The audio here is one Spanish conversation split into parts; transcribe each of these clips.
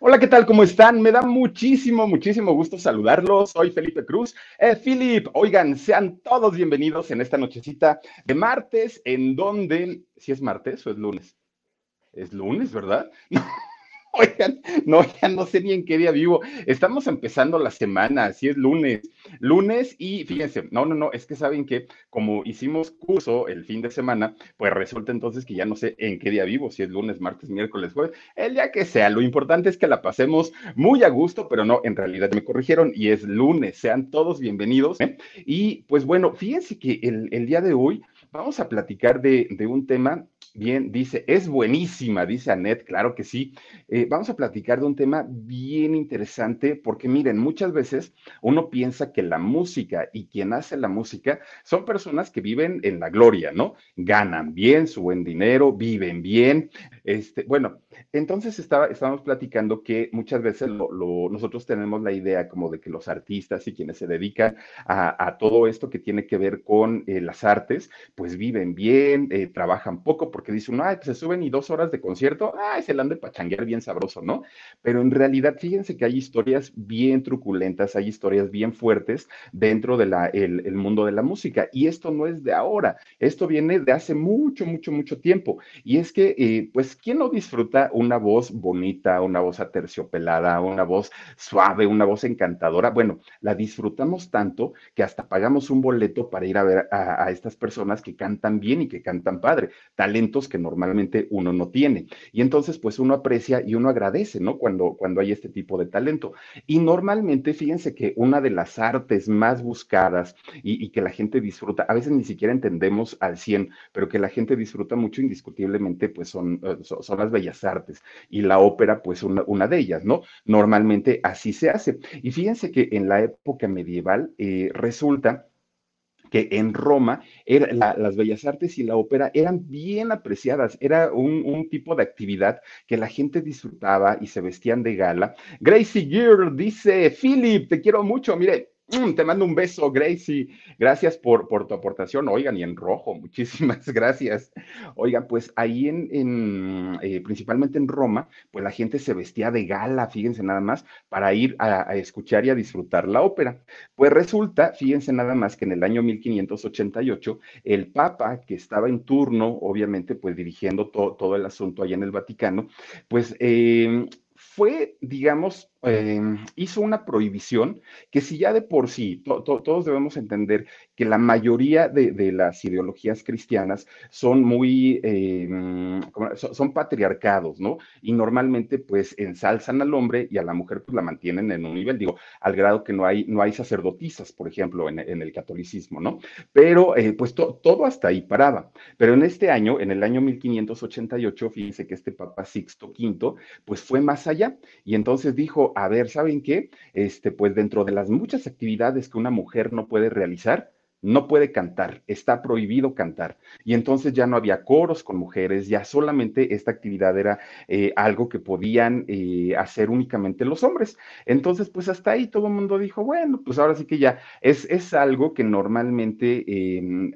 Hola, ¿qué tal? ¿Cómo están? Me da muchísimo, muchísimo gusto saludarlos. Soy Felipe Cruz. Eh, oigan, sean todos bienvenidos en esta nochecita de martes, en donde, si es martes o es lunes. Es lunes, ¿verdad? Oigan, no, ya no sé ni en qué día vivo. Estamos empezando la semana, así es lunes. Lunes y fíjense, no, no, no, es que saben que como hicimos curso el fin de semana, pues resulta entonces que ya no sé en qué día vivo, si es lunes, martes, miércoles, jueves, el día que sea. Lo importante es que la pasemos muy a gusto, pero no, en realidad me corrigieron y es lunes. Sean todos bienvenidos. ¿eh? Y pues bueno, fíjense que el, día de hoy vamos a platicar de un tema Bien, dice, es buenísima, dice Anet, claro que sí. Eh, vamos a platicar de un tema bien interesante porque miren, muchas veces uno piensa que la música y quien hace la música son personas que viven en la gloria, ¿no? Ganan bien su buen dinero, viven bien. Este, bueno, entonces estaba, platicando que muchas veces nosotros tenemos la idea como de que los artistas y quienes se dedican a, a todo esto que tiene que ver con eh, las artes, pues viven bien, eh, trabajan poco, porque dice uno, ay, pues se suben y dos horas de concierto, ay, se la han de pachanguear bien sabroso, ¿no? Pero en realidad, fíjense que hay historias bien truculentas, hay historias bien fuertes dentro del de el mundo de la música. Y esto no es de ahora, esto viene de hace mucho, mucho, mucho tiempo. Y es que, eh, pues, ¿quién no disfruta una voz bonita, una voz aterciopelada, una voz suave, una voz encantadora? Bueno, la disfrutamos tanto que hasta pagamos un boleto para ir a ver a, estas personas que cantan bien y que cantan padre, que normalmente uno no tiene. Y entonces, pues uno aprecia y uno agradece, ¿no? Cuando, cuando hay este tipo de talento. Y normalmente, fíjense que una de las artes más buscadas y, que la gente disfruta, a veces ni siquiera entendemos al 100, pero que la gente disfruta mucho indiscutiblemente, pues son, uh, son las bellas artes. Y la ópera, pues una, una, de ellas, ¿no? Normalmente así se hace. Y fíjense que en la época medieval eh, resulta que en Roma las bellas artes y la ópera eran bien apreciadas, era un, tipo de actividad que la gente disfrutaba y se vestían de gala. Gracie Girl dice, Philip, te quiero mucho, mire, te mando un beso, Gracie. Gracias por, por, tu aportación. Oigan, y en rojo, muchísimas gracias. Oigan, pues ahí en, en eh, principalmente en Roma, pues la gente se vestía de gala, fíjense nada más, para ir a, escuchar y a disfrutar la ópera. Pues resulta, fíjense nada más que en el año 1588, el Papa, que estaba en turno, obviamente, pues dirigiendo to, todo el asunto allá en el Vaticano, pues eh, fue, digamos, eh, hizo una prohibición que si ya de por sí, to, to, todos debemos entender que la mayoría de, las ideologías cristianas son muy, eh, son, patriarcados, ¿no? Y normalmente pues ensalzan al hombre y a la mujer pues la mantienen en un nivel, digo, al grado que no hay, no hay sacerdotisas, por ejemplo, en, el catolicismo, ¿no? Pero eh, pues to, todo hasta ahí paraba. Pero en este año, en el año 1588, fíjense que este Papa Sixto V, pues fue más allá y entonces dijo, a ver, ¿saben qué? Este, pues dentro de las muchas actividades que una mujer no puede realizar, no puede cantar, está prohibido cantar. Y entonces ya no había coros con mujeres, ya solamente esta actividad era eh, algo que podían eh, hacer únicamente los hombres. Entonces, pues hasta ahí todo el mundo dijo, bueno, pues ahora sí que ya es, es algo que normalmente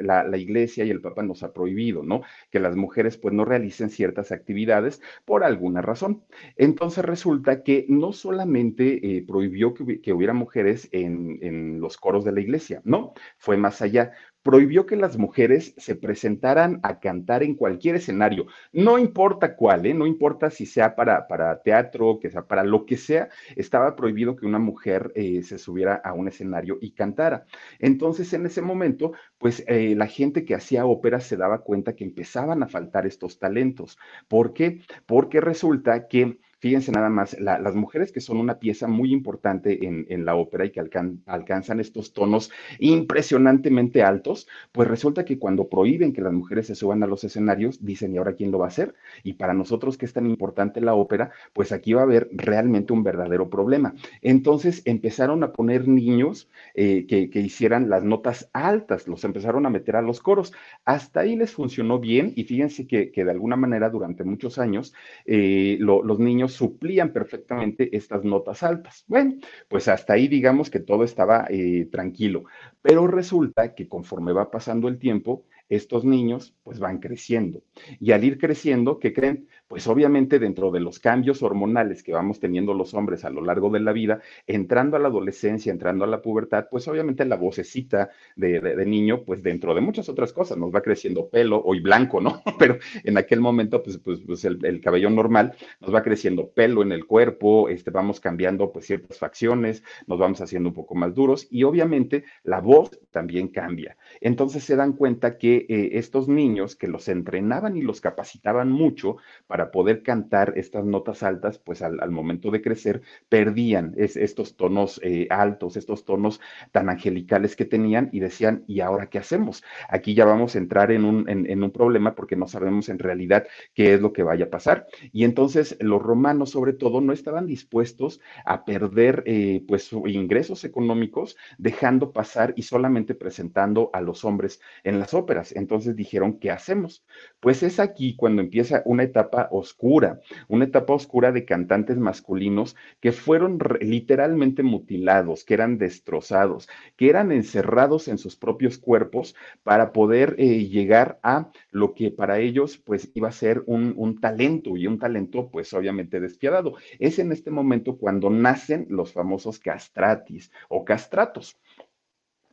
la, la, iglesia y el Papa nos ha prohibido, ¿no? Que las mujeres pues no realicen ciertas actividades por alguna razón. Entonces resulta que no solamente eh, prohibió que, que, hubiera mujeres en, en los coros de la iglesia, ¿no? Fue más allá, prohibió que las mujeres se presentaran a cantar en cualquier escenario, no importa cuál, ¿eh? no importa si sea para, para teatro, que sea para lo que sea, estaba prohibido que una mujer eh, se subiera a un escenario y cantara. Entonces, en ese momento, pues eh, la gente que hacía ópera se daba cuenta que empezaban a faltar estos talentos. ¿Por qué? Porque resulta que Fíjense nada más, las mujeres que son una pieza muy importante en, la ópera y que alcanzan estos tonos impresionantemente altos, pues resulta que cuando prohíben que las mujeres se suban a los escenarios, dicen, ¿y ahora quién lo va a hacer? Y para nosotros que es tan importante la ópera, pues aquí va a haber realmente un verdadero problema. Entonces empezaron a poner niños eh, que, hicieran las notas altas, los empezaron a meter a los coros. Hasta ahí les funcionó bien y fíjense que, de alguna manera durante muchos años eh, los niños suplían perfectamente estas notas altas. Bueno, pues hasta ahí digamos que todo estaba eh, tranquilo, pero resulta que conforme va pasando el tiempo, estos niños pues van creciendo. Y al ir creciendo, ¿qué creen? Pues obviamente dentro de los cambios hormonales que vamos teniendo los hombres a lo largo de la vida, entrando a la adolescencia, entrando a la pubertad, pues obviamente la vocecita de, niño, pues dentro de muchas otras cosas, nos va creciendo pelo, hoy blanco, ¿no? Pero en aquel momento, pues, pues, pues el, cabello normal nos va creciendo pelo en el cuerpo, este, vamos cambiando pues ciertas facciones, nos vamos haciendo un poco más duros y obviamente la voz también cambia. Entonces se dan cuenta que eh, estos niños que los entrenaban y los capacitaban mucho para poder cantar estas notas altas, pues al, momento de crecer perdían estos tonos eh, altos, estos tonos tan angelicales que tenían y decían, ¿y ahora qué hacemos? Aquí ya vamos a entrar en un, en, un problema porque no sabemos en realidad qué es lo que vaya a pasar. Y entonces los romanos sobre todo no estaban dispuestos a perder eh, pues ingresos económicos dejando pasar y solamente presentando a los hombres en las óperas. Entonces dijeron, ¿qué hacemos? Pues es aquí cuando empieza una etapa oscura, una etapa oscura de cantantes masculinos que fueron literalmente mutilados, que eran destrozados, que eran encerrados en sus propios cuerpos para poder eh, llegar a lo que para ellos pues iba a ser un, un talento y un talento pues obviamente despiadado. Es en este momento cuando nacen los famosos castratis o castratos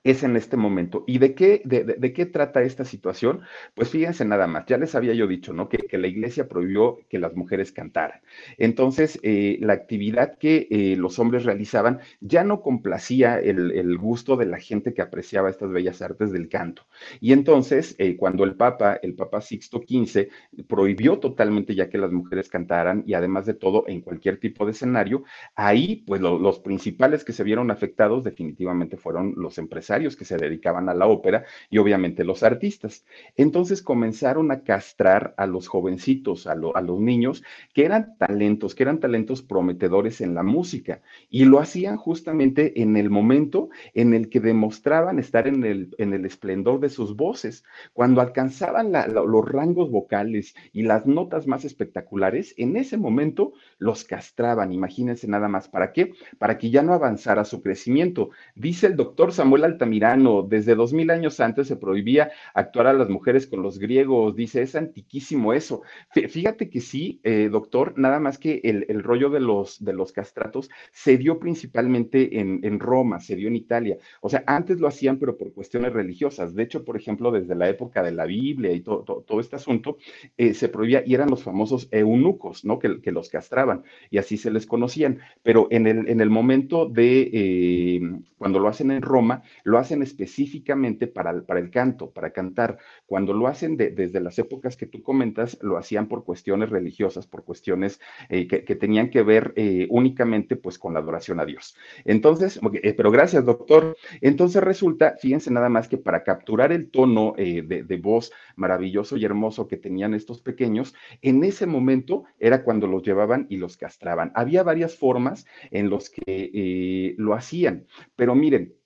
es en este momento. ¿Y de qué, de, qué trata esta situación? Pues fíjense nada más, ya les había yo dicho, ¿no? Que, la iglesia prohibió que las mujeres cantaran. Entonces, eh, la actividad que eh, los hombres realizaban ya no complacía el, gusto de la gente que apreciaba estas bellas artes del canto. Y entonces, eh, cuando el Papa, el Papa Sixto XV, prohibió totalmente ya que las mujeres cantaran y además de todo en cualquier tipo de escenario, ahí, pues los principales que se vieron afectados definitivamente fueron los empresarios que se dedicaban a la ópera y obviamente los artistas. Entonces comenzaron a castrar a los jovencitos, a, los niños, que eran talentos, que eran talentos prometedores en la música y lo hacían justamente en el momento en el que demostraban estar en el, en el esplendor de sus voces. Cuando alcanzaban los rangos vocales y las notas más espectaculares, en ese momento los castraban. Imagínense nada más, ¿para qué? Para que ya no avanzara su crecimiento. Dice el doctor Samuel Altamirano, desde dos mil años antes se prohibía actuar a las mujeres con los griegos, dice, es antiquísimo eso. Fíjate que sí, eh, doctor, nada más que el, rollo de los, de los castratos se dio principalmente en, Roma, se dio en Italia. O sea, antes lo hacían, pero por cuestiones religiosas. De hecho, por ejemplo, desde la época de la Biblia y todo, todo, este asunto, eh, se prohibía y eran los famosos eunucos, ¿no? Que, que, los castraban y así se les conocían. Pero en el, en el momento de eh, cuando lo hacen en Roma, lo hacen específicamente para, el canto, para cantar. Cuando lo hacen desde las épocas que tú comentas, lo hacían por cuestiones religiosas, por cuestiones eh, que, tenían que ver eh, únicamente pues con la adoración a Dios. Entonces, eh, pero gracias, doctor. Entonces resulta, fíjense nada más que para capturar el tono de, voz maravilloso y hermoso que tenían estos pequeños, en ese momento era cuando los llevaban y los castraban. Había varias formas en los que lo hacían, pero miren,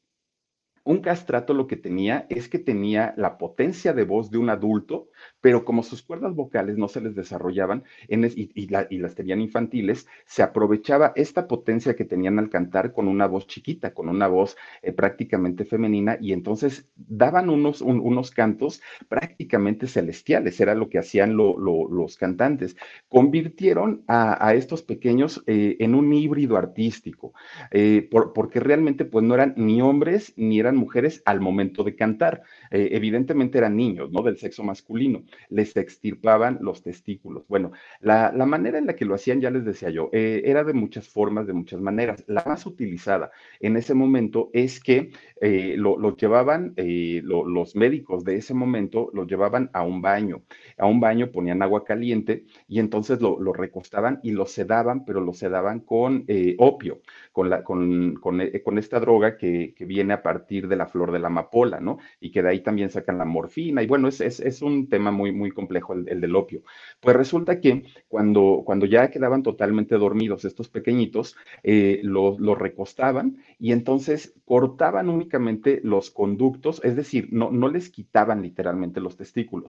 un castrato lo que tenía es que tenía la potencia de voz de un adulto, pero como sus cuerdas vocales no se les desarrollaban y, las tenían infantiles, se aprovechaba esta potencia que tenían al cantar con una voz chiquita, con una voz eh, prácticamente femenina, y entonces daban unos, unos cantos prácticamente celestiales, era lo que hacían los cantantes. Convirtieron a, estos pequeños eh, en un híbrido artístico, eh, porque realmente pues no eran ni hombres ni eran mujeres al momento de cantar. evidentemente eran niños, ¿no? Del sexo masculino les extirpaban los testículos. Bueno, la, manera en la que lo hacían, ya les decía yo, eh, era de muchas formas, de muchas maneras. La más utilizada en ese momento es que eh, lo, llevaban, eh, los médicos de ese momento lo llevaban a un baño. A un baño ponían agua caliente y entonces lo, recostaban y lo sedaban, pero lo sedaban con opio, con, la, con, con, esta droga que, viene a partir de la flor de la amapola, ¿no? Y que de ahí también sacan la morfina. Y bueno, es, es, es un tema muy, muy complejo el, del opio. Pues resulta que cuando, cuando ya quedaban totalmente dormidos estos pequeñitos, eh, los recostaban y entonces cortaban únicamente los conductos, es decir, no, no les quitaban literalmente los testículos.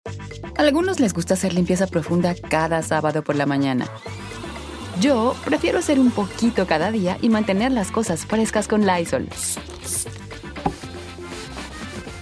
A algunos les gusta hacer limpieza profunda cada sábado por la mañana. Yo prefiero hacer un poquito cada día y mantener las cosas frescas con Lysol.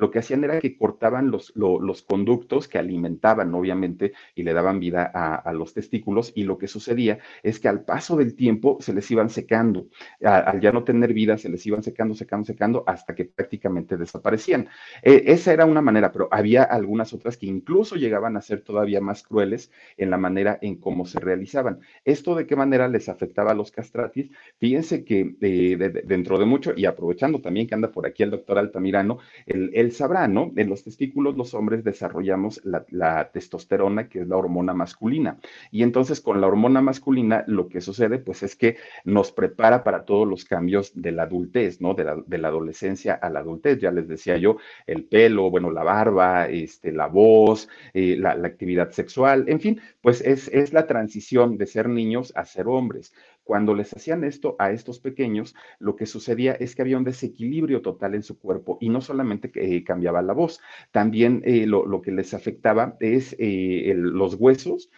lo que hacían era que cortaban los, los conductos que alimentaban, obviamente, y le daban vida a, los testículos, y lo que sucedía es que al paso del tiempo se les iban secando. al ya no tener vida, se les iban secando, secando, secando, hasta que prácticamente desaparecían. Eh, esa era una manera, pero había algunas otras que incluso llegaban a ser todavía más crueles en la manera en cómo se realizaban. ¿Esto de qué manera les afectaba a los castratis? Fíjense que eh, dentro de mucho, y aprovechando también que anda por aquí el doctor Altamirano, sabrá, ¿no? En los testículos los hombres desarrollamos la, testosterona, que es la hormona masculina. Y entonces con la hormona masculina lo que sucede, pues es que nos prepara para todos los cambios de la adultez, ¿no? De la, adolescencia a la adultez. Ya les decía yo, el pelo, bueno, la barba, este, la voz, eh, la, actividad sexual, en fin, pues es, es la transición de ser niños a ser hombres. Cuando les hacían esto a estos pequeños, lo que sucedía es que había un desequilibrio total en su cuerpo y no solamente eh, cambiaba la voz, también eh, lo, que les afectaba es eh, los huesos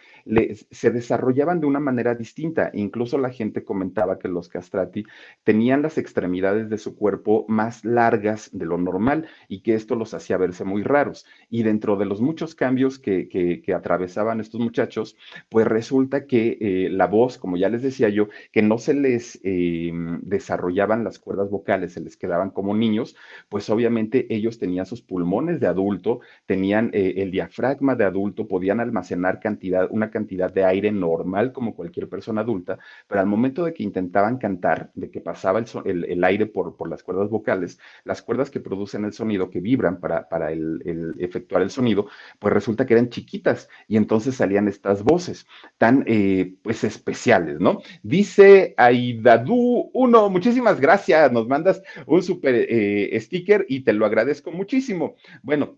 se desarrollaban de una manera distinta. Incluso la gente comentaba que los castrati tenían las extremidades de su cuerpo más largas de lo normal y que esto los hacía verse muy raros. Y dentro de los muchos cambios que, que, atravesaban estos muchachos, pues resulta que la voz, como ya les decía yo, que no se les em, desarrollaban las cuerdas vocales, se les quedaban como niños, pues obviamente ellos tenían sus pulmones de adulto, tenían eh, el diafragma de adulto, podían almacenar cantidad, una cantidad de aire normal como cualquier persona adulta, pero al momento de que intentaban cantar, de que pasaba el, aire por, por, las cuerdas vocales, las cuerdas que producen el sonido, que vibran para, para el, efectuar el sonido, pues resulta que eran chiquitas y entonces salían estas voces tan eh, pues especiales, ¿no? Aidadu uno, muchísimas gracias, nos mandas un super eh, sticker y te lo agradezco muchísimo. Bueno,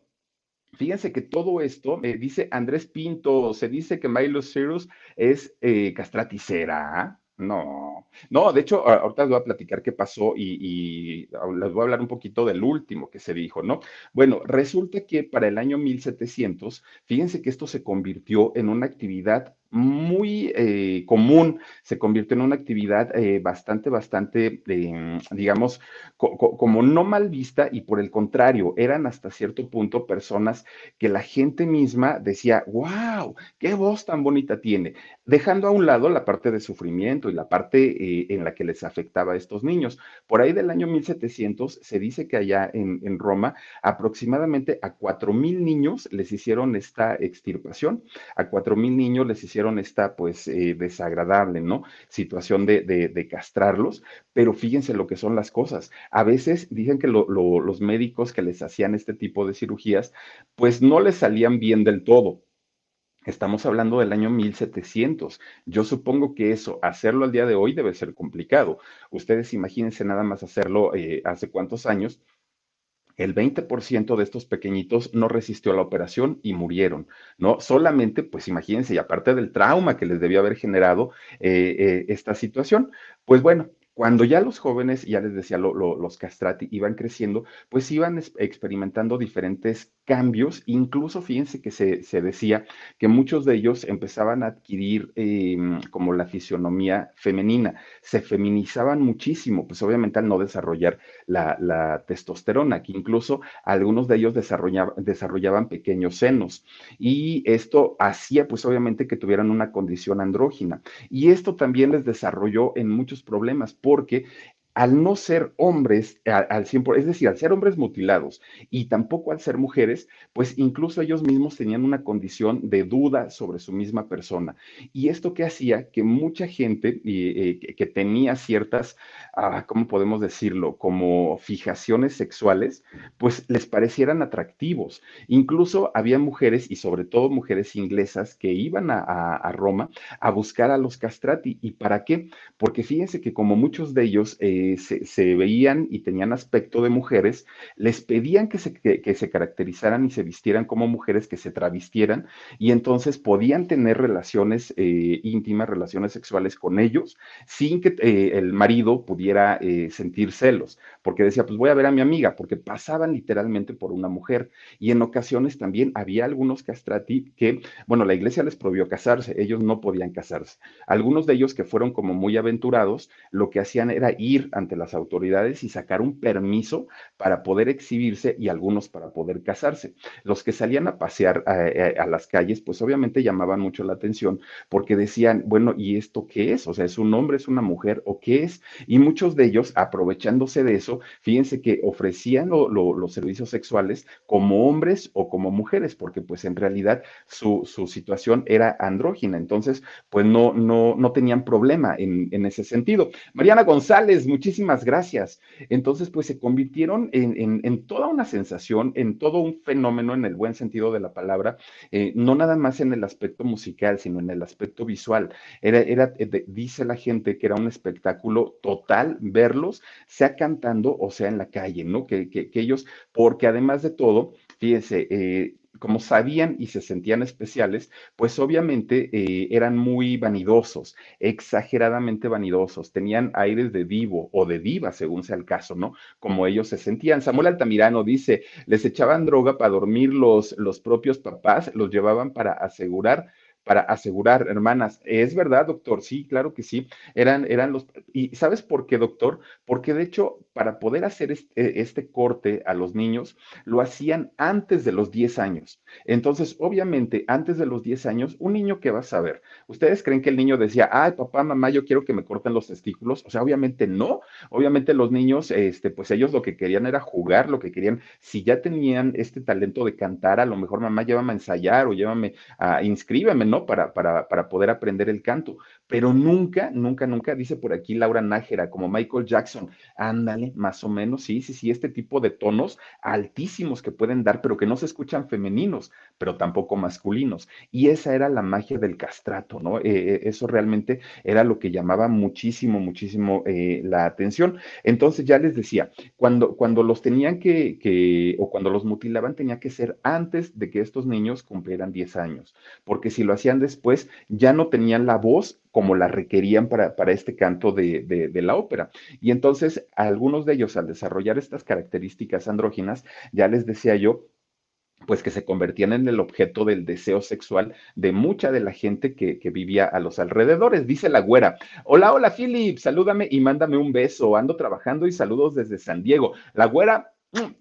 Fíjense que todo esto, eh, dice Andrés Pinto, se dice que Milo Cyrus es eh, castraticera. No, no, de hecho, ahorita les voy a platicar qué pasó y, les voy a hablar un poquito del último que se dijo, ¿no? Bueno, resulta que para el año 1700, fíjense que esto se convirtió en una actividad muy eh, común, se convirtió en una actividad eh, bastante, bastante, eh, digamos, como no mal vista y por el contrario, eran hasta cierto punto personas que la gente misma decía, wow, qué voz tan bonita tiene, dejando a un lado la parte de sufrimiento y la parte en la que les afectaba a estos niños. Por ahí del año 1700 se dice que allá en, en Roma aproximadamente a 4.000 niños les hicieron esta extirpación, a 4.000 niños les hicieron esta pues eh, desagradable, ¿no? Situación de, castrarlos, pero fíjense lo que son las cosas. A veces dicen que los médicos que les hacían este tipo de cirugías, pues no les salían bien del todo. Estamos hablando del año 1700. Yo supongo que eso, hacerlo al día de hoy debe ser complicado. Ustedes imagínense nada más hacerlo eh, hace cuántos años el 20% de estos pequeñitos no resistió la operación y murieron, ¿no? Solamente, pues imagínense, y aparte del trauma que les debió haber generado eh, eh, esta situación, pues bueno, cuando ya los jóvenes, ya les decía, los castrati iban creciendo, pues iban experimentando diferentes cambios, incluso fíjense que se, decía que muchos de ellos empezaban a adquirir em, como la fisionomía femenina, se feminizaban muchísimo, pues obviamente al no desarrollar la, testosterona, que incluso algunos de ellos desarrollaban pequeños senos, y esto hacía pues obviamente que tuvieran una condición andrógina, y esto también les desarrolló en muchos problemas porque al no ser hombres al 100%, es decir, al ser hombres mutilados y tampoco al ser mujeres, pues incluso ellos mismos tenían una condición de duda sobre su misma persona. Y esto que hacía que mucha gente eh, que tenía ciertas, ah, ¿cómo podemos decirlo?, como fijaciones sexuales, pues les parecieran atractivos. Incluso había mujeres, y sobre todo mujeres inglesas, que iban a, Roma a buscar a los castrati. ¿Y para qué? Porque fíjense que como muchos de ellos... Eh, se, veían y tenían aspecto de mujeres, les pedían que se, que, se caracterizaran y se vistieran como mujeres, que se travistieran, y entonces podían tener relaciones eh, íntimas, relaciones sexuales con ellos, sin que eh, el marido pudiera eh, sentir celos, porque decía, pues voy a ver a mi amiga, porque pasaban literalmente por una mujer, y en ocasiones también había algunos castrati que, bueno, la iglesia les prohibió casarse, ellos no podían casarse. Algunos de ellos que fueron como muy aventurados, lo que hacían era ir ante las autoridades y sacar un permiso para poder exhibirse y algunos para poder casarse. Los que salían a pasear a, eh, a, las calles, pues obviamente llamaban mucho la atención porque decían, bueno, ¿y esto qué es? O sea, ¿es un hombre, es una mujer o qué es? Y muchos de ellos, aprovechándose de eso, fíjense que ofrecían los servicios sexuales como hombres o como mujeres, porque pues en realidad su, situación era andrógina. Entonces, pues no, no, no tenían problema en, en ese sentido. Mariana González, muchísimas muchísimas gracias. Entonces, pues se convirtieron en, toda una sensación, en todo un fenómeno en el buen sentido de la palabra, eh, no nada más en el aspecto musical, sino en el aspecto visual. Era, era eh, dice la gente que era un espectáculo total verlos, sea cantando o sea en la calle, ¿no? Que, que, que ellos, porque además de todo, fíjense, eh, como sabían y se sentían especiales, pues obviamente eh, eran muy vanidosos, exageradamente vanidosos, tenían aires de divo o de diva, según sea el caso, ¿no? Como ellos se sentían. Samuel Altamirano dice, les echaban droga para dormir los, los propios papás, los llevaban para asegurar para asegurar, hermanas. ¿Es verdad, doctor? Sí, claro que sí. Eran, eran los... ¿Y sabes por qué, doctor? Porque de hecho, para poder hacer este, este, corte a los niños, lo hacían antes de los 10 años. Entonces, obviamente, antes de los 10 años, un niño que va a saber. ¿Ustedes creen que el niño decía, ay, papá, mamá, yo quiero que me corten los testículos? O sea, obviamente no. Obviamente los niños, este, pues ellos lo que querían era jugar, lo que querían, si ya tenían este talento de cantar, a lo mejor mamá llévame a ensayar o llévame a inscríbeme, ¿no? Para, para, para poder aprender el canto, pero nunca, nunca, nunca, dice por aquí Laura Nájera, como Michael Jackson, ándale, más o menos, sí, sí, sí, este tipo de tonos altísimos que pueden dar, pero que no se escuchan femeninos, pero tampoco masculinos. Y esa era la magia del castrato, ¿no? Eh, eh, eso realmente era lo que llamaba muchísimo, muchísimo eh, la atención. Entonces ya les decía, cuando, cuando los tenían que, que, o cuando los mutilaban, tenía que ser antes de que estos niños cumplieran 10 años, porque si lo hacían después ya no tenían la voz como la requerían para, para este canto de, de, la ópera. Y entonces algunos de ellos al desarrollar estas características andróginas, ya les decía yo, pues que se convertían en el objeto del deseo sexual de mucha de la gente que, que, vivía a los alrededores. Dice la güera, hola, hola Philip, salúdame y mándame un beso, ando trabajando y saludos desde San Diego. La güera,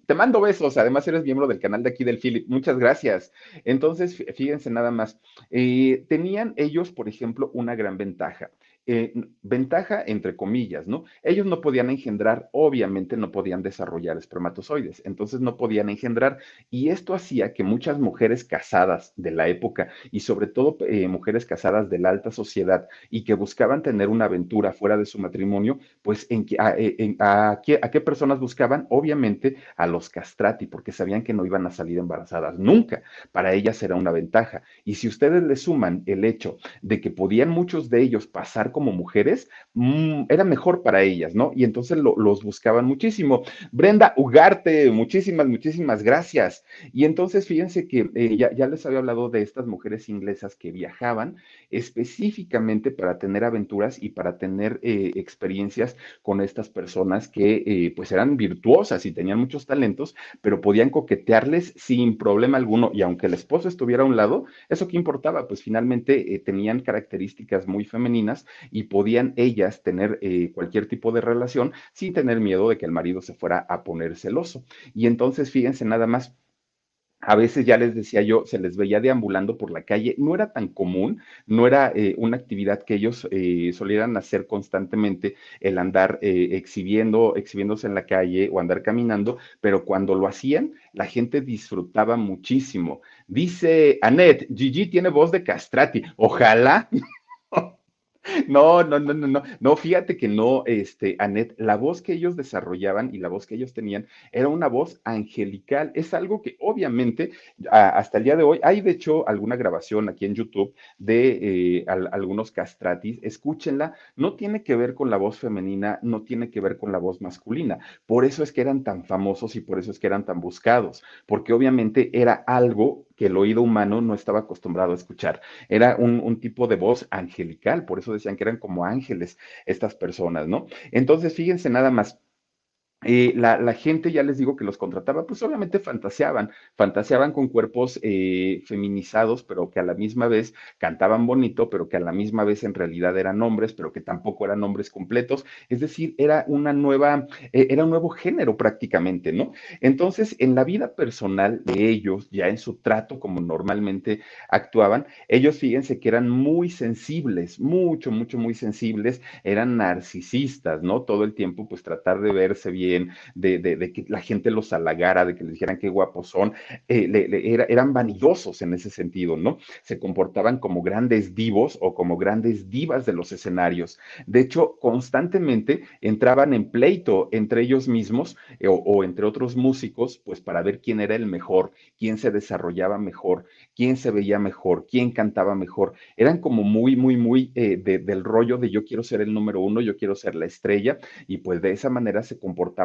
te mando besos, además eres miembro del canal de aquí del Philip, muchas gracias. Entonces, fíjense nada más, eh, tenían ellos, por ejemplo, una gran ventaja. Eh, ventaja entre comillas, ¿no? Ellos no podían engendrar, obviamente no podían desarrollar espermatozoides, entonces no podían engendrar y esto hacía que muchas mujeres casadas de la época y sobre todo eh, mujeres casadas de la alta sociedad y que buscaban tener una aventura fuera de su matrimonio, pues en, a, eh, a, qué, a qué personas buscaban? Obviamente a los castrati, porque sabían que no iban a salir embarazadas nunca. Para ellas era una ventaja. Y si ustedes le suman el hecho de que podían muchos de ellos pasar como mujeres, mm, era mejor para ellas, ¿no? Y entonces los buscaban muchísimo. Brenda Ugarte, muchísimas, muchísimas gracias. Y entonces fíjense que eh, ya, les había hablado de estas mujeres inglesas que viajaban específicamente para tener aventuras y para tener eh, experiencias con estas personas que eh, pues eran virtuosas y tenían muchos talentos, pero podían coquetearles sin problema alguno. Y aunque el esposo estuviera a un lado, ¿eso qué importaba? Pues finalmente tenían características muy femeninas y podían ellas tener cualquier tipo de relación sin tener miedo de que el marido se fuera a poner celoso. Y entonces, fíjense nada más, a veces ya les decía yo, se les veía deambulando por la calle. No era tan común, no era eh, una actividad que ellos eh, solieran hacer constantemente, el andar eh, exhibiendo, exhibiéndose en la calle o andar caminando, pero cuando lo hacían, la gente disfrutaba muchísimo. Dice Annette, Gigi tiene voz de castrati. Ojalá. No, no, no, no, no, no, fíjate que no, este, Anet, la voz que ellos desarrollaban y la voz que ellos tenían era una voz angelical. Es algo que obviamente hasta el día de hoy, hay de hecho alguna grabación aquí en YouTube de eh, algunos castratis, escúchenla, no tiene que ver con la voz femenina, no tiene que ver con la voz masculina. Por eso es que eran tan famosos y por eso es que eran tan buscados, porque obviamente era algo que el oído humano no estaba acostumbrado a escuchar. Era un, un, tipo de voz angelical, por eso decían que eran como ángeles estas personas, ¿no? Entonces, fíjense nada más, eh, la, gente, ya les digo que los contrataba, pues obviamente fantaseaban, fantaseaban con cuerpos eh, feminizados, pero que a la misma vez cantaban bonito, pero que a la misma vez en realidad eran hombres, pero que tampoco eran hombres completos. Es decir, era una nueva, eh, era un nuevo género prácticamente, ¿no? Entonces, en la vida personal de ellos, ya en su trato como normalmente actuaban, ellos fíjense que eran muy sensibles, mucho, mucho, muy sensibles, eran narcisistas, ¿no? Todo el tiempo, pues tratar de verse bien de, que la gente los halagara, de que les dijeran qué guapos son, eh, eran vanidosos en ese sentido, ¿no? Se comportaban como grandes divos o como grandes divas de los escenarios. De hecho, constantemente entraban en pleito entre ellos mismos eh, o, entre otros músicos, pues para ver quién era el mejor, quién se desarrollaba mejor, quién se veía mejor, quién cantaba mejor. Eran como muy, muy, muy eh, del rollo de yo quiero ser el número uno, yo quiero ser la estrella, y pues de esa manera se comportaban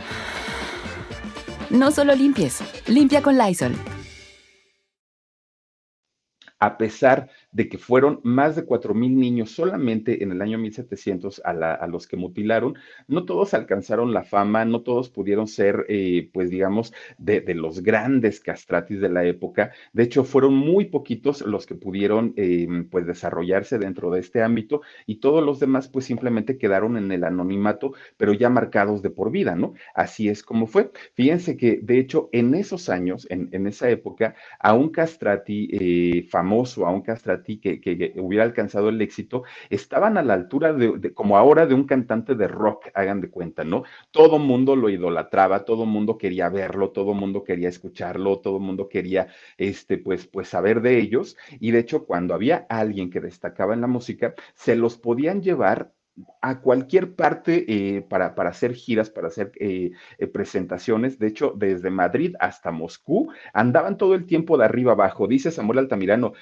No solo limpies, limpia con Lysol. A pesar de que fueron más de mil niños solamente en el año 1700 a, a, los que mutilaron. No todos alcanzaron la fama, no todos pudieron ser, eh, pues digamos, de, los grandes castratis de la época. De hecho, fueron muy poquitos los que pudieron, eh, pues, desarrollarse dentro de este ámbito y todos los demás, pues, simplemente quedaron en el anonimato, pero ya marcados de por vida, ¿no? Así es como fue. Fíjense que, de hecho, en esos años, en, esa época, a un castrati eh, famoso, a un castrati que, hubiera alcanzado el éxito, estaban a la altura de, como ahora, de un cantante de rock, hagan de cuenta, ¿no? Todo mundo lo idolatraba, todo mundo quería verlo, todo mundo quería escucharlo, todo mundo quería, este, pues, pues saber de ellos. Y de hecho, cuando había alguien que destacaba en la música, se los podían llevar a cualquier parte eh, para, para, hacer giras, para hacer eh, eh, presentaciones. De hecho, desde Madrid hasta Moscú andaban todo el tiempo de arriba abajo. Dice Samuel Altamirano,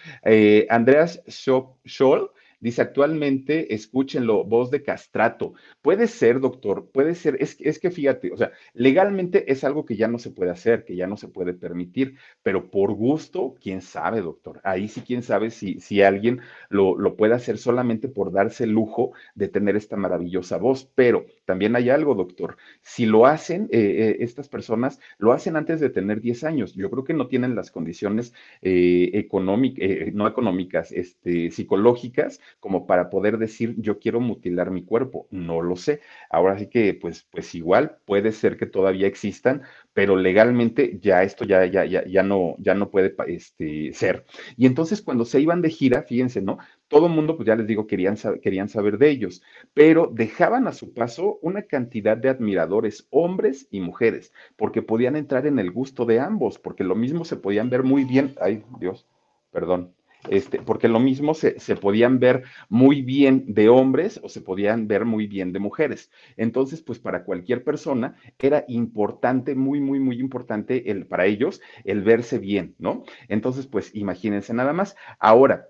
Andreas Scholl Dice, actualmente, escúchenlo, voz de castrato. Puede ser, doctor, puede ser, es, es que fíjate, o sea, legalmente es algo que ya no se puede hacer, que ya no se puede permitir, pero por gusto, quién sabe, doctor. Ahí sí, quién sabe si, si alguien lo, lo puede hacer solamente por darse el lujo de tener esta maravillosa voz. Pero también hay algo, doctor. Si lo hacen, eh, eh, estas personas lo hacen antes de tener 10 años. Yo creo que no tienen las condiciones eh, económicas, no económicas, este, psicológicas como para poder decir yo quiero mutilar mi cuerpo, no lo sé. Ahora sí que pues, pues igual puede ser que todavía existan, pero legalmente ya esto ya, ya, ya, ya no, ya no puede este, ser. Y entonces cuando se iban de gira, fíjense, ¿no? Todo el mundo, pues ya les digo, querían, querían saber de ellos, pero dejaban a su paso una cantidad de admiradores, hombres y mujeres, porque podían entrar en el gusto de ambos, porque lo mismo se podían ver muy bien, ay Dios, perdón, este, porque lo mismo se, podían ver muy bien de hombres o se podían ver muy bien de mujeres. Entonces, pues para cualquier persona era importante, muy, muy, muy importante el, para ellos el verse bien, ¿no? Entonces, pues imagínense nada más. Ahora,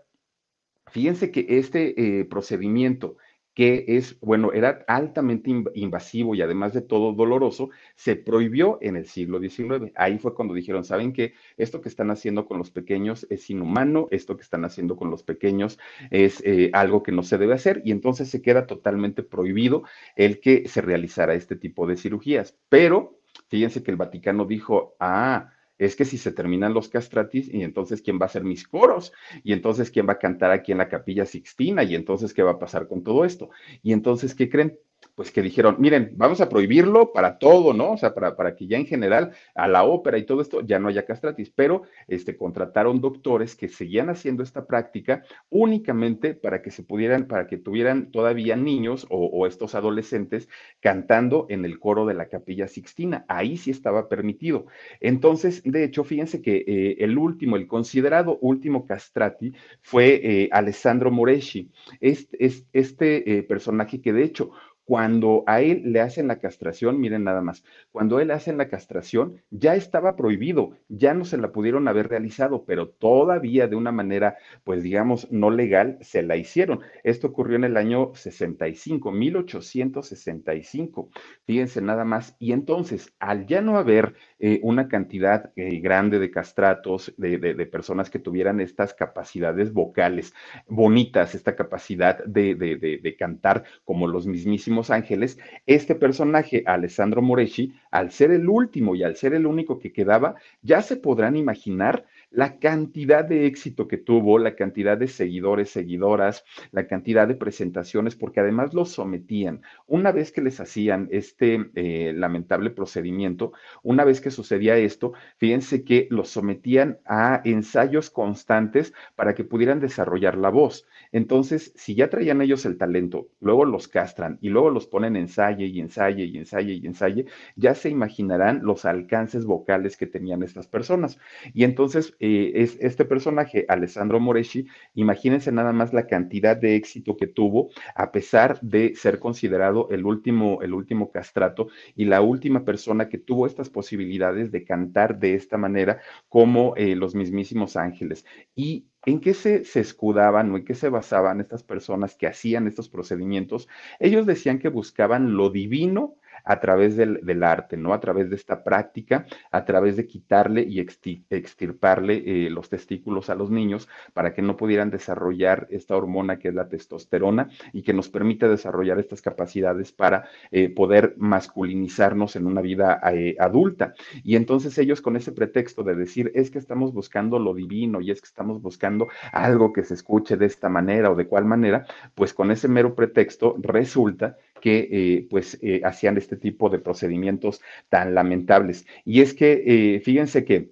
fíjense que este eh, procedimiento que es, bueno, era altamente invasivo y además de todo doloroso, se prohibió en el siglo XIX. Ahí fue cuando dijeron, ¿saben qué? Esto que están haciendo con los pequeños es inhumano, esto que están haciendo con los pequeños es eh, algo que no se debe hacer y entonces se queda totalmente prohibido el que se realizara este tipo de cirugías. Pero fíjense que el Vaticano dijo, ah, es que si se terminan los castratis, y entonces quién va a hacer mis coros, y entonces quién va a cantar aquí en la capilla Sixtina, y entonces qué va a pasar con todo esto. Y entonces, ¿qué creen? Pues que dijeron, miren, vamos a prohibirlo para todo, ¿no? O sea, para, para, que ya en general a la ópera y todo esto ya no haya castratis, pero este, contrataron doctores que seguían haciendo esta práctica únicamente para que se pudieran, para que tuvieran todavía niños o, estos adolescentes cantando en el coro de la capilla Sixtina. Ahí sí estaba permitido. Entonces, de hecho, fíjense que eh, el último, el considerado último castrati fue eh, Alessandro Moreschi, este, este personaje que de hecho cuando a él le hacen la castración, miren nada más, cuando él le hacen la castración, ya estaba prohibido, ya no se la pudieron haber realizado, pero todavía de una manera, pues digamos, no legal, se la hicieron. Esto ocurrió en el año 65, 1865. Fíjense nada más. Y entonces, al ya no haber eh, una cantidad eh, grande de castratos, de, personas que tuvieran estas capacidades vocales bonitas, esta capacidad de cantar como los mismísimos, Ángeles, este personaje, Alessandro Moreschi, al ser el último y al ser el único que quedaba, ya se podrán imaginar la cantidad de éxito que tuvo, la cantidad de seguidores, seguidoras, la cantidad de presentaciones, porque además los sometían. Una vez que les hacían este eh, lamentable procedimiento, una vez que sucedía esto, fíjense que los sometían a ensayos constantes para que pudieran desarrollar la voz. Entonces, si ya traían ellos el talento, luego los castran y luego los ponen ensaye y ensaye y ensaye y ensaye, ya se imaginarán los alcances vocales que tenían estas personas. Y entonces, eh, es este personaje, Alessandro Moreschi, imagínense nada más la cantidad de éxito que tuvo, a pesar de ser considerado el último, el último castrato y la última persona que tuvo estas posibilidades de cantar de esta manera como eh, los mismísimos ángeles. Y ¿En qué se, se, escudaban o en qué se basaban estas personas que hacían estos procedimientos? Ellos decían que buscaban lo divino a través del, arte, ¿no? A través de esta práctica, a través de quitarle y extirparle eh, los testículos a los niños para que no pudieran desarrollar esta hormona que es la testosterona y que nos permite desarrollar estas capacidades para eh, poder masculinizarnos en una vida eh, adulta. Y entonces ellos con ese pretexto de decir, es que estamos buscando lo divino y es que estamos buscando algo que se escuche de esta manera o de cuál manera, pues con ese mero pretexto resulta que eh, pues eh, hacían este tipo de procedimientos tan lamentables. Y es que, eh, fíjense que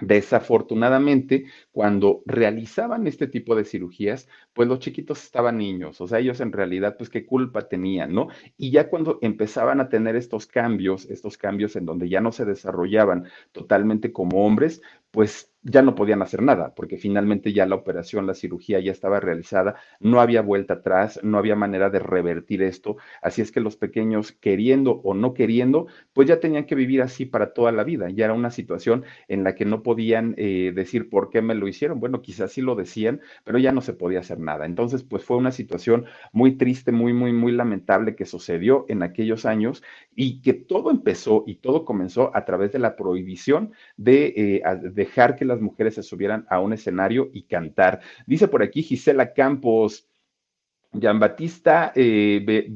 Desafortunadamente, cuando realizaban este tipo de cirugías, pues los chiquitos estaban niños, o sea, ellos en realidad, pues qué culpa tenían, ¿no? Y ya cuando empezaban a tener estos cambios, estos cambios en donde ya no se desarrollaban totalmente como hombres, pues ya no podían hacer nada, porque finalmente ya la operación, la cirugía ya estaba realizada, no había vuelta atrás, no había manera de revertir esto, así es que los pequeños, queriendo o no queriendo, pues ya tenían que vivir así para toda la vida, ya era una situación en la que no podían eh, decir por qué me lo hicieron, bueno, quizás sí lo decían, pero ya no se podía hacer nada. Entonces, pues fue una situación muy triste, muy, muy, muy lamentable que sucedió en aquellos años y que todo empezó y todo comenzó a través de la prohibición de, eh, dejar que las mujeres se subieran a un escenario y cantar. Dice por aquí Gisela Campos, Jean Batista eh,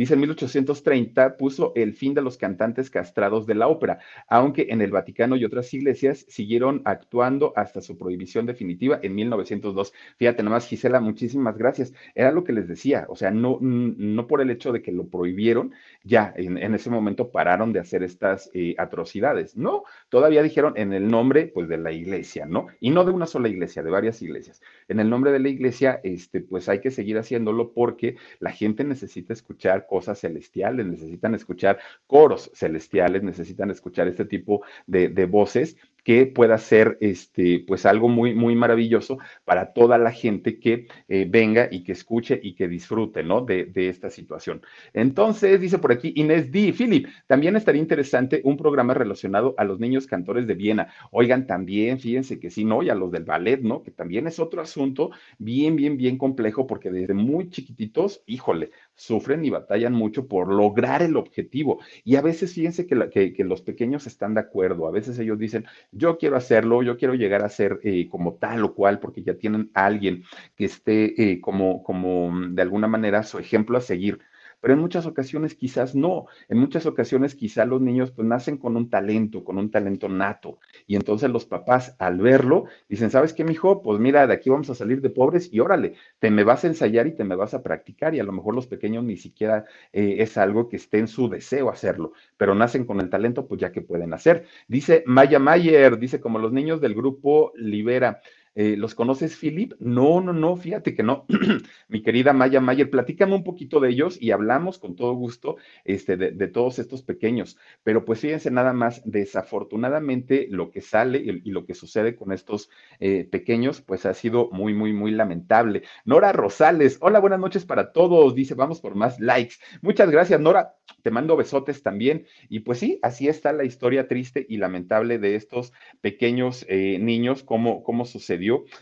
Dice en 1830 puso el fin de los cantantes castrados de la ópera, aunque en el Vaticano y otras iglesias siguieron actuando hasta su prohibición definitiva en 1902. Fíjate nomás, Gisela, muchísimas gracias. Era lo que les decía, o sea, no, no por el hecho de que lo prohibieron, ya en, ese momento pararon de hacer estas eh, atrocidades. No, todavía dijeron en el nombre, pues, de la iglesia, ¿no? Y no de una sola iglesia, de varias iglesias. En el nombre de la iglesia, este, pues hay que seguir haciéndolo porque la gente necesita escuchar cosas celestiales, necesitan escuchar coros celestiales, necesitan escuchar este tipo de, de voces que pueda ser este, pues algo muy, muy maravilloso para toda la gente que eh, venga y que escuche y que disfrute, ¿no? De, de, esta situación. Entonces, dice por aquí Inés D. Philip, también estaría interesante un programa relacionado a los niños cantores de Viena. Oigan, también, fíjense que sí, ¿no? Y a los del ballet, ¿no? Que también es otro asunto bien, bien, bien complejo porque desde muy chiquititos, híjole, sufren y batallan mucho por lograr el objetivo. Y a veces fíjense que, que, los pequeños están de acuerdo, a veces ellos dicen, yo quiero hacerlo, yo quiero llegar a ser eh, como tal o cual, porque ya tienen a alguien que esté eh, como, como de alguna manera su ejemplo a seguir pero en muchas ocasiones quizás no. En muchas ocasiones quizás los niños pues nacen con un talento, con un talento nato. Y entonces los papás al verlo dicen, ¿sabes qué, mijo? Pues mira, de aquí vamos a salir de pobres y órale, te me vas a ensayar y te me vas a practicar. Y a lo mejor los pequeños ni siquiera eh, es algo que esté en su deseo hacerlo, pero nacen con el talento, pues ya que pueden hacer. Dice Maya Mayer, dice como los niños del grupo Libera. Eh, ¿Los conoces, Philip? No, no, no, fíjate que no. Mi querida Maya Mayer, platícame un poquito de ellos y hablamos con todo gusto este, de, todos estos pequeños. Pero pues fíjense nada más, desafortunadamente lo que sale y, lo que sucede con estos eh, pequeños, pues ha sido muy, muy, muy lamentable. Nora Rosales, hola, buenas noches para todos. Dice, vamos por más likes. Muchas gracias, Nora. Te mando besotes también. Y pues sí, así está la historia triste y lamentable de estos pequeños eh, niños, cómo, cómo sucedió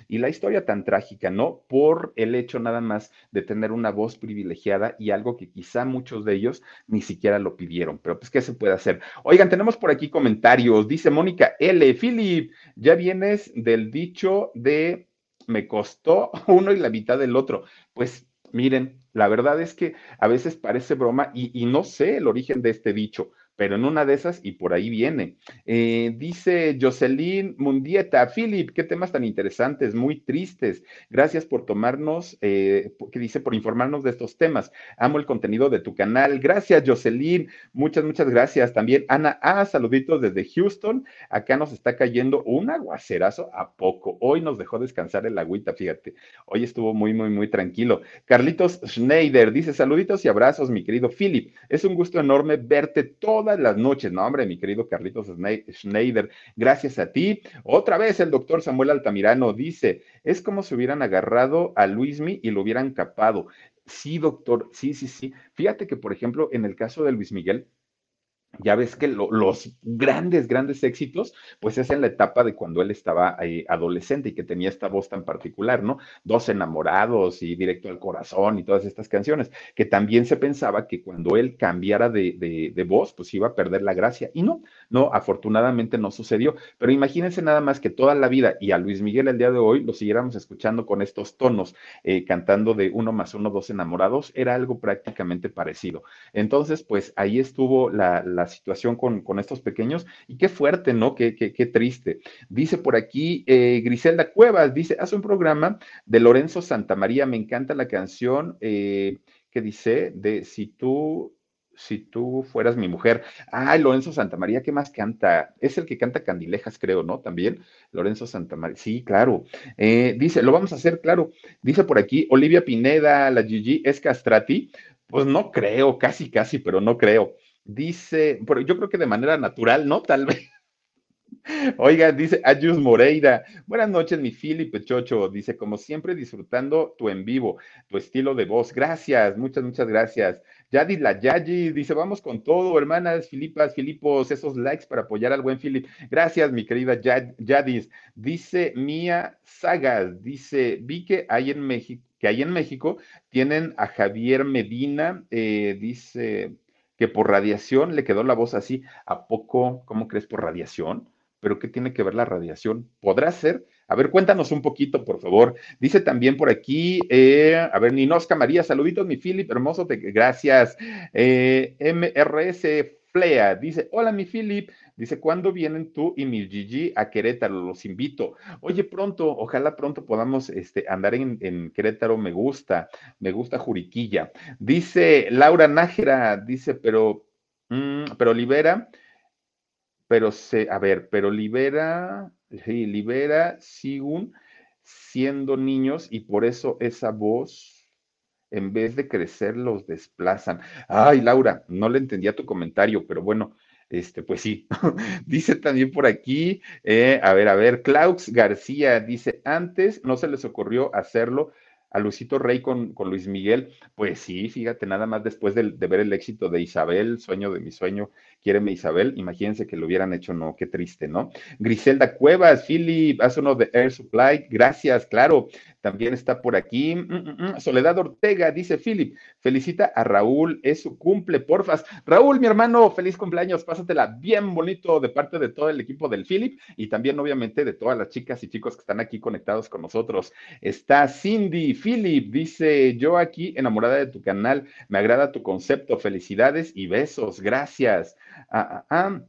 y la historia tan trágica, ¿no? Por el hecho nada más de tener una voz privilegiada y algo que quizá muchos de ellos ni siquiera lo pidieron, pero pues, ¿qué se puede hacer? Oigan, tenemos por aquí comentarios, dice Mónica L. Philip, ya vienes del dicho de me costó uno y la mitad del otro. Pues miren, la verdad es que a veces parece broma y no sé el origen de este dicho, pero en una de esas y por ahí viene. Eh, dice Jocelyn Mundieta, Philip, qué temas tan interesantes, muy tristes. Gracias por tomarnos, eh, que dice, por informarnos de estos temas. Amo el contenido de tu canal. Gracias, Jocelyn. Muchas, muchas gracias. También Ana Ah, saluditos desde Houston. Acá nos está cayendo un aguacerazo a poco. Hoy nos dejó descansar el agüita, fíjate. Hoy estuvo muy, muy, muy tranquilo. Carlitos Schneider dice, saluditos y abrazos, mi querido Philip. Es un gusto enorme verte todo las noches. No, hombre, mi querido Carlitos Schneider, gracias a ti. Otra vez el doctor Samuel Altamirano dice, es como si hubieran agarrado a Luismi y lo hubieran capado. Sí, doctor, sí, sí, sí. Fíjate que, por ejemplo, en el caso de Luis Miguel, ya ves que los grandes, grandes éxitos, pues es en la etapa de cuando él estaba adolescente y que tenía esta voz tan particular, ¿no? Dos enamorados y directo al corazón y todas estas canciones, que también se pensaba que cuando él cambiara de, de, voz, pues iba a perder la gracia. Y no, no, afortunadamente no sucedió. Pero imagínense nada más que toda la vida y a Luis Miguel el día de hoy lo siguiéramos escuchando con estos tonos, eh, cantando de uno más uno, dos enamorados, era algo prácticamente parecido. Entonces, pues ahí estuvo la la situación con, con, estos pequeños y qué fuerte, ¿no? Qué, qué, qué triste. Dice por aquí eh, Griselda Cuevas, dice, hace un programa de Lorenzo Santamaría, me encanta la canción eh, que dice de si tú si tú fueras mi mujer. Ay, Lorenzo Santamaría, ¿qué más canta? Es el que canta Candilejas, creo, ¿no? También, Lorenzo Santamaría. Sí, claro. Eh, dice, lo vamos a hacer, claro. Dice por aquí, Olivia Pineda, la Gigi, ¿es castrati? Pues no creo, casi, casi, pero no creo. Dice, pero yo creo que de manera natural, ¿no? Tal vez. Oiga, dice Ayus Moreira. Buenas noches, mi Filipe Chocho. Dice, como siempre, disfrutando tu en vivo, tu estilo de voz. Gracias, muchas, muchas gracias. Yadi la Yayi dice, vamos con todo, hermanas, Filipas, Filipos, esos likes para apoyar al buen Filip. Gracias, mi querida Yadis. Dice Mía Sagas, dice, vi que hay en México, que hay en México, tienen a Javier Medina, eh, dice que por radiación le quedó la voz así. ¿A poco, cómo crees por radiación? ¿Pero qué tiene que ver la radiación? ¿Podrá ser? A ver, cuéntanos un poquito, por favor. Dice también por aquí, eh, a ver, Ninosca María, saluditos, mi Philip, hermoso, te, gracias. Eh, MRS Flea dice, hola, mi Philip. Dice, ¿cuándo vienen tú y mi Gigi a Querétaro? Los invito. Oye, pronto, ojalá pronto podamos este, andar en, Querétaro. Me gusta, me gusta Juriquilla. Dice Laura Nájera, dice, pero, mm, pero libera, pero se, a ver, pero libera, sí, libera, siguen siendo niños y por eso esa voz en vez de crecer los desplazan. Ay, Laura, no le entendía tu comentario, pero bueno, este, pues sí, dice también por aquí, eh, a ver, a ver, Klaus García dice, antes no se les ocurrió hacerlo a Luisito Rey con, con Luis Miguel, pues sí, fíjate, nada más después de, de, ver el éxito de Isabel, sueño de mi sueño, quiéreme Isabel, imagínense que lo hubieran hecho, no, qué triste, ¿no? Griselda Cuevas, Philip, haz uno de Air Supply, gracias, claro, también está por aquí. Mm, mm, mm, Soledad Ortega, dice Philip, felicita a Raúl, es su cumple, porfas. Raúl, mi hermano, feliz cumpleaños, pásatela bien bonito de parte de todo el equipo del Philip y también obviamente de todas las chicas y chicos que están aquí conectados con nosotros. Está Cindy, Philip, dice, yo aquí enamorada de tu canal, me agrada tu concepto, felicidades y besos, gracias. Ah, ah, ah.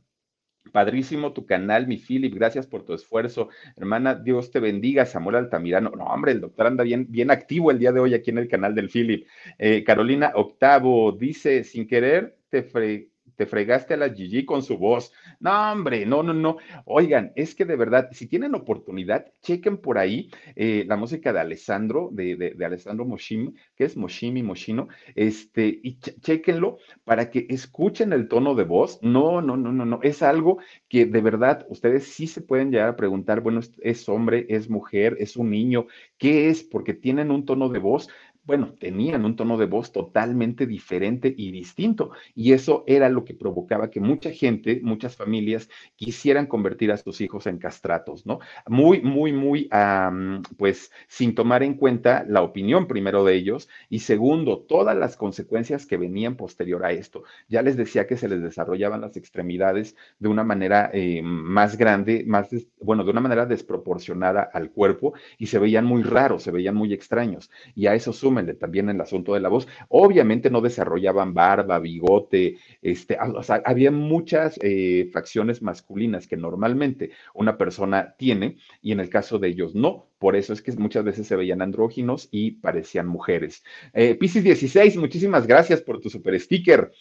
Padrísimo tu canal, mi Philip, gracias por tu esfuerzo. Hermana, Dios te bendiga, Samuel Altamirano. No, hombre, el doctor anda bien, bien activo el día de hoy aquí en el canal del Philip. Eh, Carolina Octavo dice, sin querer, te, fre te fregaste a la Gigi con su voz. No, hombre, no, no, no. Oigan, es que de verdad, si tienen oportunidad, chequen por ahí eh, la música de Alessandro, de, de, Alessandro Moshimi, que es Moshimi, Moshino, este, y chequenlo para que escuchen el tono de voz. No, no, no, no, no. Es algo que de verdad ustedes sí se pueden llegar a preguntar, bueno, es hombre, es mujer, es un niño, ¿qué es? Porque tienen un tono de voz bueno, tenían un tono de voz totalmente diferente y distinto. Y eso era lo que provocaba que mucha gente, muchas familias quisieran convertir a sus hijos en castratos, ¿no? Muy, muy, muy, pues sin tomar en cuenta la opinión primero de ellos y segundo, todas las consecuencias que venían posterior a esto. Ya les decía que se les desarrollaban las extremidades de una manera eh, más grande, más, bueno, de una manera desproporcionada al cuerpo y se veían muy raros, se veían muy extraños. Y a eso suma también en el asunto de la voz. Obviamente no desarrollaban barba, bigote, este, o sea, había muchas eh, facciones masculinas que normalmente una persona tiene y en el caso de ellos no. Por eso es que muchas veces se veían andróginos y parecían mujeres. Eh, Piscis 16, muchísimas gracias por tu super sticker.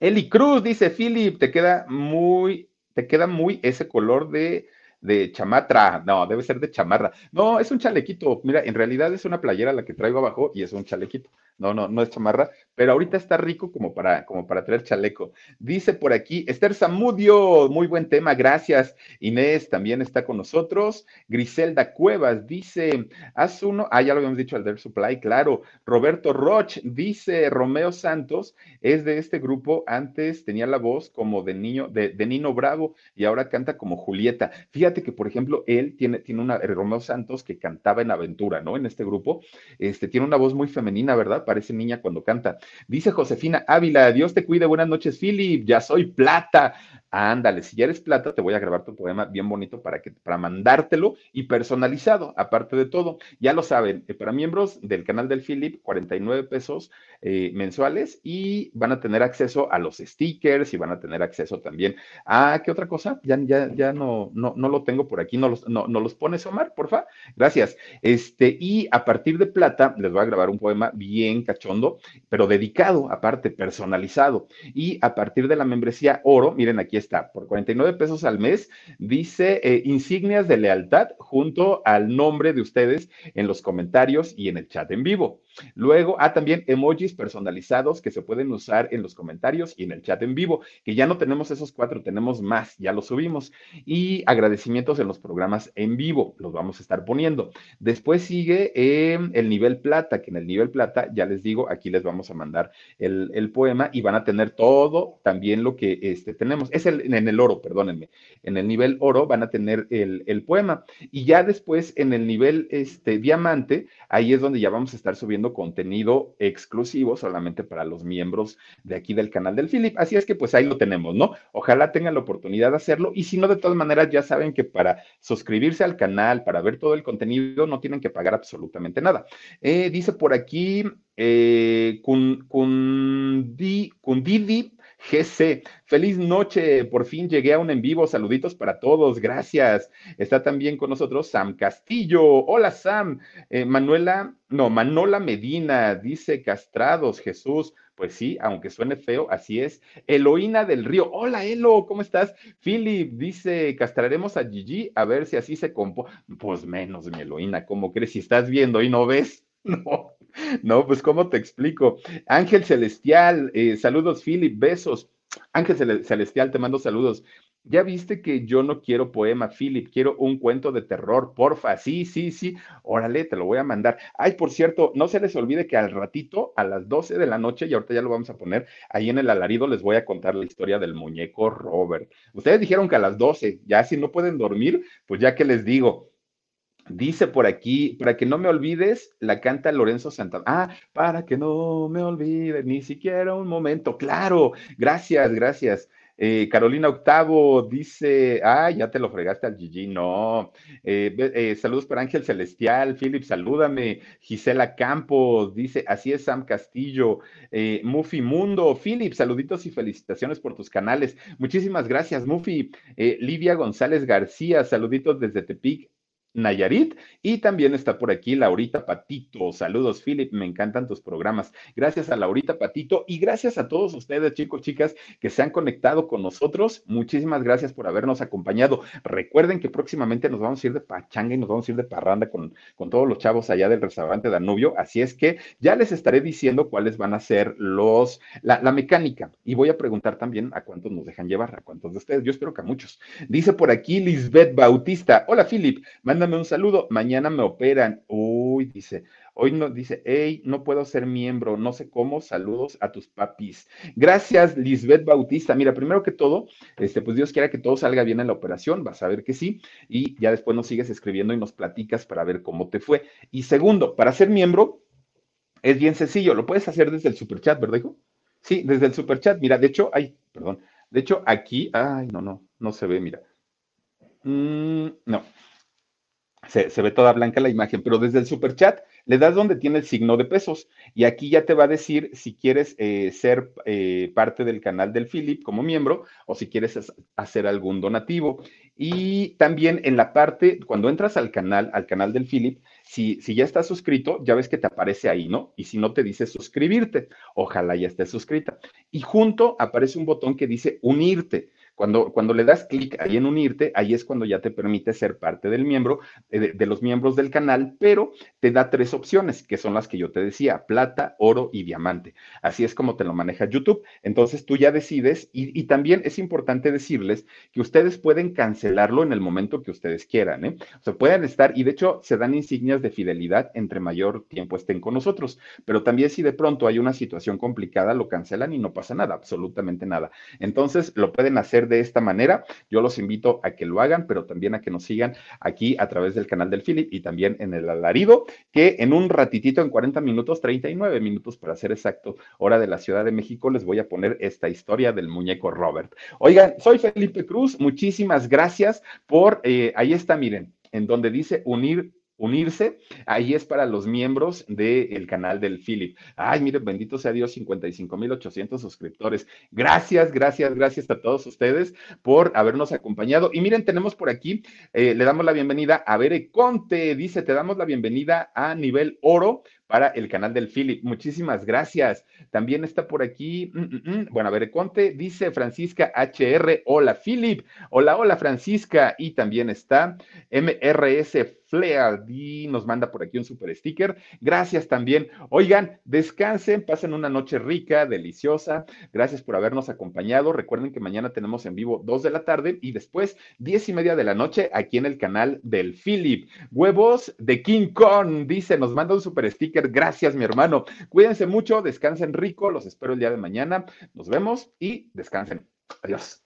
Eli Cruz dice, Philip, te queda muy, te queda muy ese color de de chamatra, no, debe ser de chamarra. No, es un chalequito. Mira, en realidad es una playera la que traigo abajo y es un chalequito. No, no, no es chamarra, pero ahorita está rico como para, como para traer chaleco. Dice por aquí Esther Zamudio, muy buen tema, gracias. Inés también está con nosotros. Griselda Cuevas dice, haz uno, ah, ya lo habíamos dicho al Der Supply, claro. Roberto Roch dice, Romeo Santos es de este grupo, antes tenía la voz como de niño, de, de Nino Bravo y ahora canta como Julieta. Fíjate que, por ejemplo, él tiene, tiene una, Romeo Santos que cantaba en Aventura, ¿no? En este grupo, este, tiene una voz muy femenina, ¿verdad? Parece niña cuando canta. Dice Josefina Ávila, Dios te cuide, buenas noches, Philip, ya soy plata. Ándale, si ya eres plata, te voy a grabar tu poema bien bonito para, que, para mandártelo y personalizado, aparte de todo. Ya lo saben, eh, para miembros del canal del Philip, 49 pesos eh, mensuales y van a tener acceso a los stickers y van a tener acceso también a, ¿qué otra cosa? Ya, ya, ya no, no, no lo tengo por aquí, no los, no, no los pones, Omar, porfa. Gracias. Este, y a partir de plata, les voy a grabar un poema bien cachondo, pero dedicado, aparte, personalizado. Y a partir de la membresía oro, miren, aquí está, por 49 pesos al mes, dice eh, insignias de lealtad junto al nombre de ustedes en los comentarios y en el chat en vivo. Luego, ah, también emojis personalizados que se pueden usar en los comentarios y en el chat en vivo, que ya no tenemos esos cuatro, tenemos más, ya los subimos. Y agradecimientos en los programas en vivo, los vamos a estar poniendo. Después sigue em, el nivel plata, que en el nivel plata ya les digo, aquí les vamos a mandar el, poema y van a tener todo también lo que este, tenemos. Es el, en el oro, perdónenme. En el nivel oro van a tener el, el poema. Y ya después en el nivel este, diamante, ahí es donde ya vamos a estar subiendo contenido exclusivo solamente para los miembros de aquí del canal del Philip. Así es que pues ahí lo tenemos, ¿no? Ojalá tengan la oportunidad de hacerlo y si no, de todas maneras ya saben que para suscribirse al canal, para ver todo el contenido, no tienen que pagar absolutamente nada. Eh, dice por aquí, eh, GC. Feliz noche, por fin llegué a un en vivo. Saluditos para todos, gracias. Está también con nosotros Sam Castillo. Hola Sam. Eh, Manuela, no, Manola Medina, dice Castrados, Jesús. Pues sí, aunque suene feo, así es. Eloína del Río. Hola, Elo, ¿cómo estás? Philip dice, castraremos a Gigi a ver si así se compo. Pues menos, mi Eloína, ¿cómo crees? Si estás viendo y no ves. No, no, pues ¿cómo te explico? Ángel Celestial, eh, saludos, Philip, besos. Ángel Celestial, te mando saludos. Ya viste que yo no quiero poema, Philip, quiero un cuento de terror, porfa. Sí, sí, sí. Órale, te lo voy a mandar. Ay, por cierto, no se les olvide que al ratito, a las 12 de la noche, y ahorita ya lo vamos a poner, ahí en el alarido les voy a contar la historia del muñeco Robert. Ustedes dijeron que a las 12, ya si no pueden dormir, pues ya que les digo. Dice por aquí, para que no me olvides, la canta Lorenzo Santana. Ah, para que no me olvides ni siquiera un momento. Claro, gracias, gracias. Eh, Carolina Octavo dice, ah, ya te lo fregaste al Gigi, no. Eh, eh, saludos para Ángel Celestial, Philip, salúdame. Gisela Campos dice, así es Sam Castillo. Mufi Mundo, Philip, saluditos y felicitaciones por tus canales. Muchísimas gracias, Mufi. Livia González García, saluditos desde Tepic. Nayarit. Y también está por aquí Laurita Patito. Saludos, Philip. Me encantan tus programas. Gracias a Laurita Patito y gracias a todos ustedes, chicos, chicas, que se han conectado con nosotros. Muchísimas gracias por habernos acompañado. Recuerden que próximamente nos vamos a ir de pachanga y nos vamos a ir de parranda con, con todos los chavos allá del restaurante Danubio. Así es que ya les estaré diciendo cuáles van a ser los, la, la mecánica. Y voy a preguntar también a cuántos nos dejan llevar, a cuántos de ustedes. Yo espero que a muchos. Dice por aquí Lisbeth Bautista. Hola, Philip. Manda un saludo, mañana me operan. Uy, dice, hoy no, dice, hey, no puedo ser miembro, no sé cómo, saludos a tus papis. Gracias, Lisbeth Bautista. Mira, primero que todo, este, pues Dios quiera que todo salga bien en la operación, vas a ver que sí, y ya después nos sigues escribiendo y nos platicas para ver cómo te fue. Y segundo, para ser miembro, es bien sencillo, lo puedes hacer desde el superchat, ¿verdad, hijo? Sí, desde el superchat. Mira, de hecho, ay, perdón. De hecho, aquí, ay, no, no, no se ve, mira. Mm, no, se, ve toda blanca la imagen, pero desde el super chat le das donde tiene el signo de pesos y aquí ya te va a decir si quieres eh, ser eh, parte del canal del Philip como miembro o si quieres hacer algún donativo. Y también en la parte, cuando entras al canal, al canal del Philip, si, si ya estás suscrito, ya ves que te aparece ahí, ¿no? Y si no te dice suscribirte, ojalá ya estés suscrita. Y junto aparece un botón que dice unirte. Cuando, cuando le das clic ahí en unirte, ahí es cuando ya te permite ser parte del miembro, eh, de, los miembros del canal, pero te da tres opciones, que son las que yo te decía, plata, oro y diamante. Así es como te lo maneja YouTube. Entonces tú ya decides y, también es importante decirles que ustedes pueden cancelarlo en el momento que ustedes quieran. ¿eh? O sea, pueden estar, y de hecho se dan insignias de fidelidad entre mayor tiempo estén con nosotros, pero también si de pronto hay una situación complicada, lo cancelan y no pasa nada, absolutamente nada. Entonces lo pueden hacer de esta manera. Yo los invito a que lo hagan, pero también a que nos sigan aquí a través del canal del Philip y también en el alarido, que en un ratitito, en 40 minutos, 39 minutos para ser exacto, hora de la Ciudad de México, les voy a poner esta historia del muñeco Robert. Oigan, soy Felipe Cruz, muchísimas gracias por, eh, ahí está, miren, en donde dice unir unirse, ahí es para los miembros del canal del Philip. Ay, miren, bendito sea Dios, 55.800 suscriptores. Gracias, gracias, gracias a todos ustedes por habernos acompañado. Y miren, tenemos por aquí, eh, le damos la bienvenida a Bere Conte, dice, te damos la bienvenida a nivel oro para el canal del Philip. Muchísimas gracias. También está por aquí, mm, mm, mm, bueno, a Conte, dice Francisca HR, hola Philip, hola, hola Francisca, y también está MRS Y nos manda por aquí un super sticker. Gracias también. Oigan, descansen, pasen una noche rica, deliciosa. Gracias por habernos acompañado. Recuerden que mañana tenemos en vivo 2 de la tarde y después 10 y media de la noche aquí en el canal del Philip. Huevos de King Kong, dice, nos manda un super sticker. Gracias, mi hermano. Cuídense mucho, descansen rico. Los espero el día de mañana. Nos vemos y descansen. Adiós.